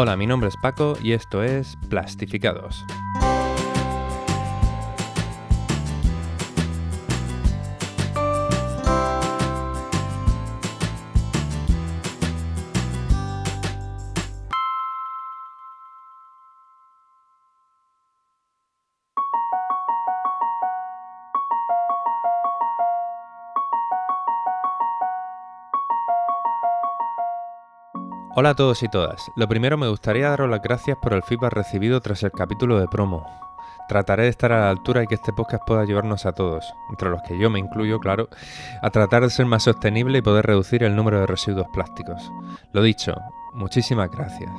Hola, mi nombre es Paco y esto es Plastificados. Hola a todos y todas. Lo primero me gustaría daros las gracias por el feedback recibido tras el capítulo de promo. Trataré de estar a la altura y que este podcast pueda ayudarnos a todos, entre los que yo me incluyo, claro, a tratar de ser más sostenible y poder reducir el número de residuos plásticos. Lo dicho, muchísimas gracias.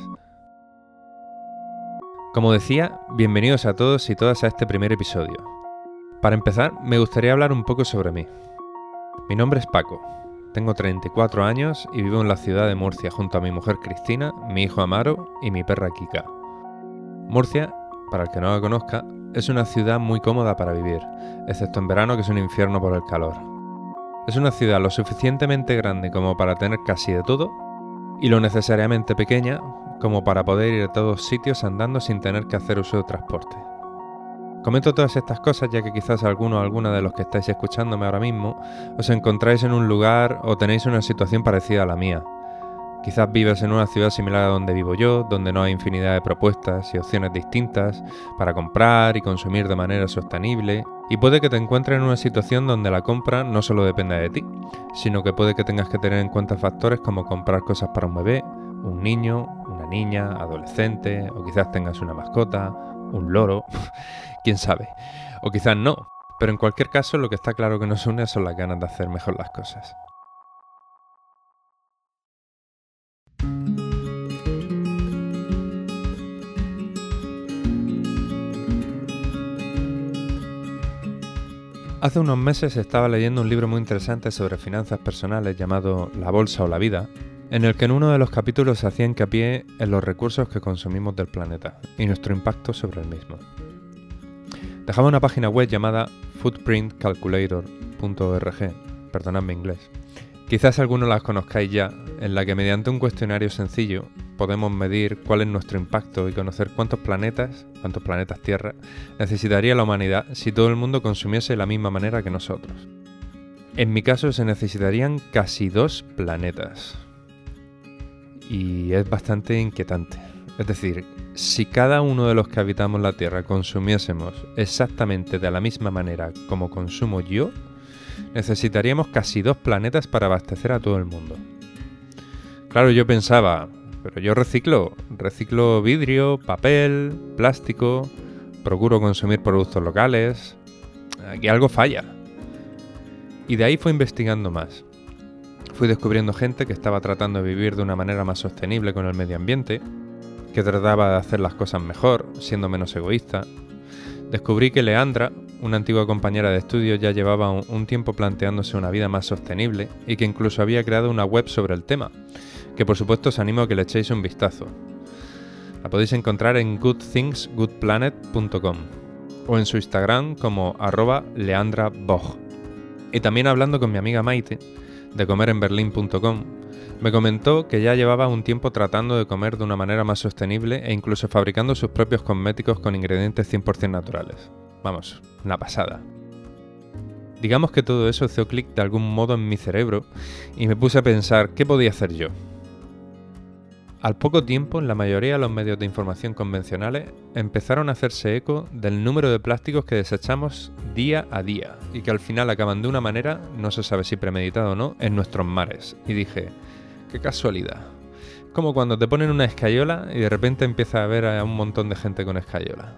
Como decía, bienvenidos a todos y todas a este primer episodio. Para empezar, me gustaría hablar un poco sobre mí. Mi nombre es Paco, tengo 34 años y vivo en la ciudad de Murcia junto a mi mujer Cristina, mi hijo Amaro y mi perra Kika. Murcia, para el que no la conozca, es una ciudad muy cómoda para vivir, excepto en verano que es un infierno por el calor. Es una ciudad lo suficientemente grande como para tener casi de todo y lo necesariamente pequeña como para poder ir a todos sitios andando sin tener que hacer uso de transporte. Comento todas estas cosas ya que quizás alguno o alguna de los que estáis escuchándome ahora mismo os encontráis en un lugar o tenéis una situación parecida a la mía. Quizás vives en una ciudad similar a donde vivo yo, donde no hay infinidad de propuestas y opciones distintas para comprar y consumir de manera sostenible, y puede que te encuentres en una situación donde la compra no solo dependa de ti, sino que puede que tengas que tener en cuenta factores como comprar cosas para un bebé, un niño, una niña, adolescente, o quizás tengas una mascota, un loro, quién sabe. O quizás no. Pero en cualquier caso, lo que está claro que nos une son las ganas de hacer mejor las cosas. Hace unos meses estaba leyendo un libro muy interesante sobre finanzas personales llamado La Bolsa o la Vida, en el que en uno de los capítulos se hacía hincapié en los recursos que consumimos del planeta y nuestro impacto sobre el mismo. Dejaba una página web llamada footprintcalculator.org, perdonadme inglés. Quizás algunos las conozcáis ya, en la que mediante un cuestionario sencillo podemos medir cuál es nuestro impacto y conocer cuántos planetas, cuántos planetas Tierra, necesitaría la humanidad si todo el mundo consumiese de la misma manera que nosotros. En mi caso se necesitarían casi dos planetas. Y es bastante inquietante. Es decir, si cada uno de los que habitamos la Tierra consumiésemos exactamente de la misma manera como consumo yo, necesitaríamos casi dos planetas para abastecer a todo el mundo. Claro, yo pensaba, pero yo reciclo, reciclo vidrio, papel, plástico, procuro consumir productos locales, aquí algo falla. Y de ahí fue investigando más. Fui descubriendo gente que estaba tratando de vivir de una manera más sostenible con el medio ambiente, que trataba de hacer las cosas mejor, siendo menos egoísta. Descubrí que Leandra, una antigua compañera de estudio, ya llevaba un, tiempo planteándose una vida más sostenible y que incluso había creado una web sobre el tema, que por supuesto os animo a que le echéis un vistazo. La podéis encontrar en goodthingsgoodplanet.com o en su Instagram como arroba leandrabog. Y también hablando con mi amiga Maite, de comerenberlin.com, me comentó que ya llevaba un tiempo tratando de comer de una manera más sostenible e incluso fabricando sus propios cosméticos con ingredientes 100% naturales. Vamos, una pasada. Digamos que todo eso hizo clic de algún modo en mi cerebro y me puse a pensar qué podía hacer yo. Al poco tiempo, la mayoría de los medios de información convencionales empezaron a hacerse eco del número de plásticos que desechamos día a día y que al final acaban de una manera, no se sabe si premeditada o no, en nuestros mares. Y dije, Qué casualidad. Como cuando te ponen una escayola y de repente empieza a ver a un montón de gente con escayola.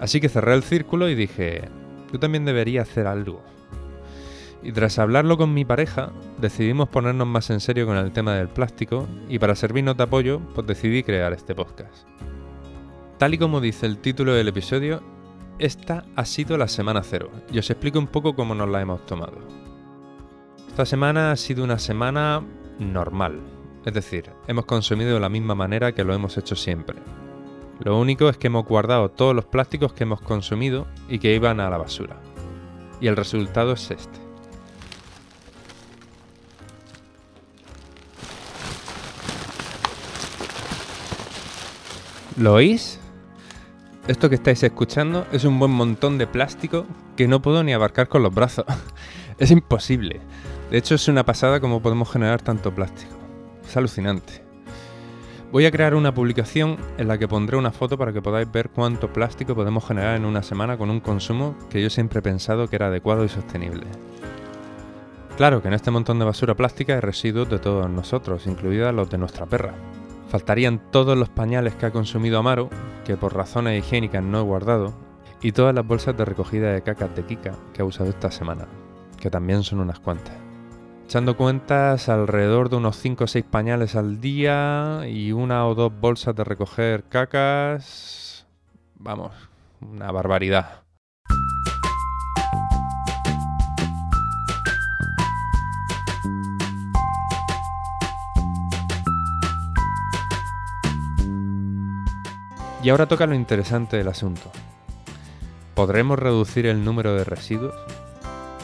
Así que cerré el círculo y dije, yo también debería hacer algo. Y tras hablarlo con mi pareja, decidimos ponernos más en serio con el tema del plástico y para servirnos de apoyo, pues decidí crear este podcast. Tal y como dice el título del episodio, esta ha sido la semana cero y os explico un poco cómo nos la hemos tomado. Esta semana ha sido una semana normal. Es decir, hemos consumido de la misma manera que lo hemos hecho siempre. Lo único es que hemos guardado todos los plásticos que hemos consumido y que iban a la basura. Y el resultado es este. ¿Lo oís? Esto que estáis escuchando es un buen montón de plástico que no puedo ni abarcar con los brazos. es imposible. De hecho, es una pasada cómo podemos generar tanto plástico. Es alucinante. Voy a crear una publicación en la que pondré una foto para que podáis ver cuánto plástico podemos generar en una semana con un consumo que yo siempre he pensado que era adecuado y sostenible. Claro que en este montón de basura plástica hay residuos de todos nosotros, incluidos los de nuestra perra. Faltarían todos los pañales que ha consumido Amaro, que por razones higiénicas no he guardado, y todas las bolsas de recogida de cacas de Kika que ha usado esta semana, que también son unas cuantas. Echando cuentas, alrededor de unos 5 o 6 pañales al día y una o dos bolsas de recoger cacas. Vamos, una barbaridad. Y ahora toca lo interesante del asunto. ¿Podremos reducir el número de residuos?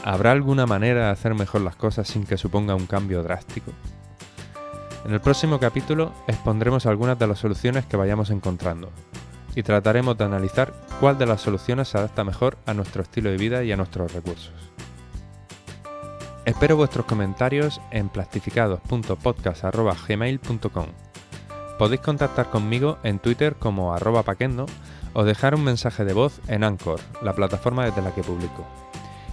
¿Habrá alguna manera de hacer mejor las cosas sin que suponga un cambio drástico? En el próximo capítulo expondremos algunas de las soluciones que vayamos encontrando y trataremos de analizar cuál de las soluciones se adapta mejor a nuestro estilo de vida y a nuestros recursos. Espero vuestros comentarios en plastificados.podcast.gmail.com Podéis contactar conmigo en Twitter como arroba paquendo o dejar un mensaje de voz en Anchor, la plataforma desde la que publico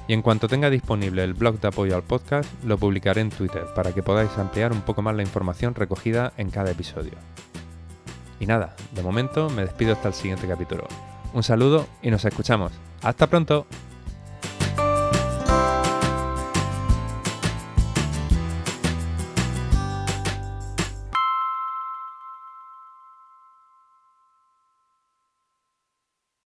y en cuanto tenga disponible el blog de apoyo al podcast, lo publicaré en Twitter para que podáis ampliar un poco más la información recogida en cada episodio. Y nada, de momento me despido hasta el siguiente capítulo. Un saludo y nos escuchamos. ¡Hasta pronto!